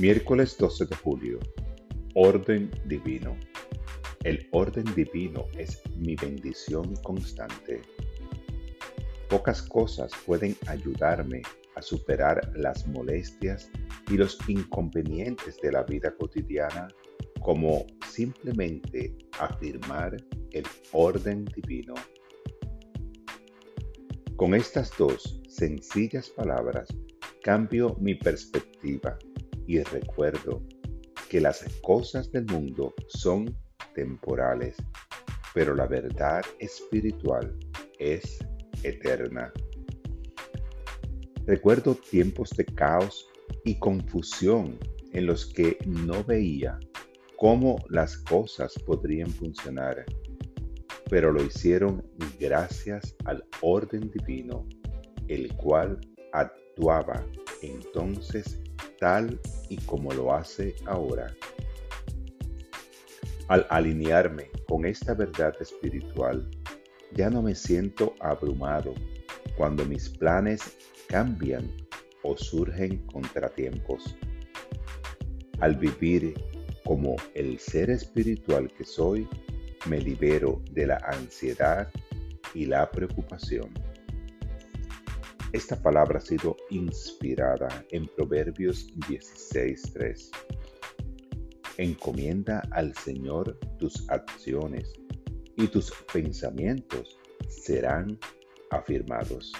Miércoles 12 de julio. Orden divino. El orden divino es mi bendición constante. Pocas cosas pueden ayudarme a superar las molestias y los inconvenientes de la vida cotidiana como simplemente afirmar el orden divino. Con estas dos sencillas palabras cambio mi perspectiva y recuerdo que las cosas del mundo son temporales, pero la verdad espiritual es eterna. Recuerdo tiempos de caos y confusión en los que no veía cómo las cosas podrían funcionar, pero lo hicieron gracias al orden divino, el cual actuaba entonces tal y como lo hace ahora. Al alinearme con esta verdad espiritual, ya no me siento abrumado cuando mis planes cambian o surgen contratiempos. Al vivir como el ser espiritual que soy, me libero de la ansiedad y la preocupación. Esta palabra ha sido inspirada en Proverbios 16.3. Encomienda al Señor tus acciones y tus pensamientos serán afirmados.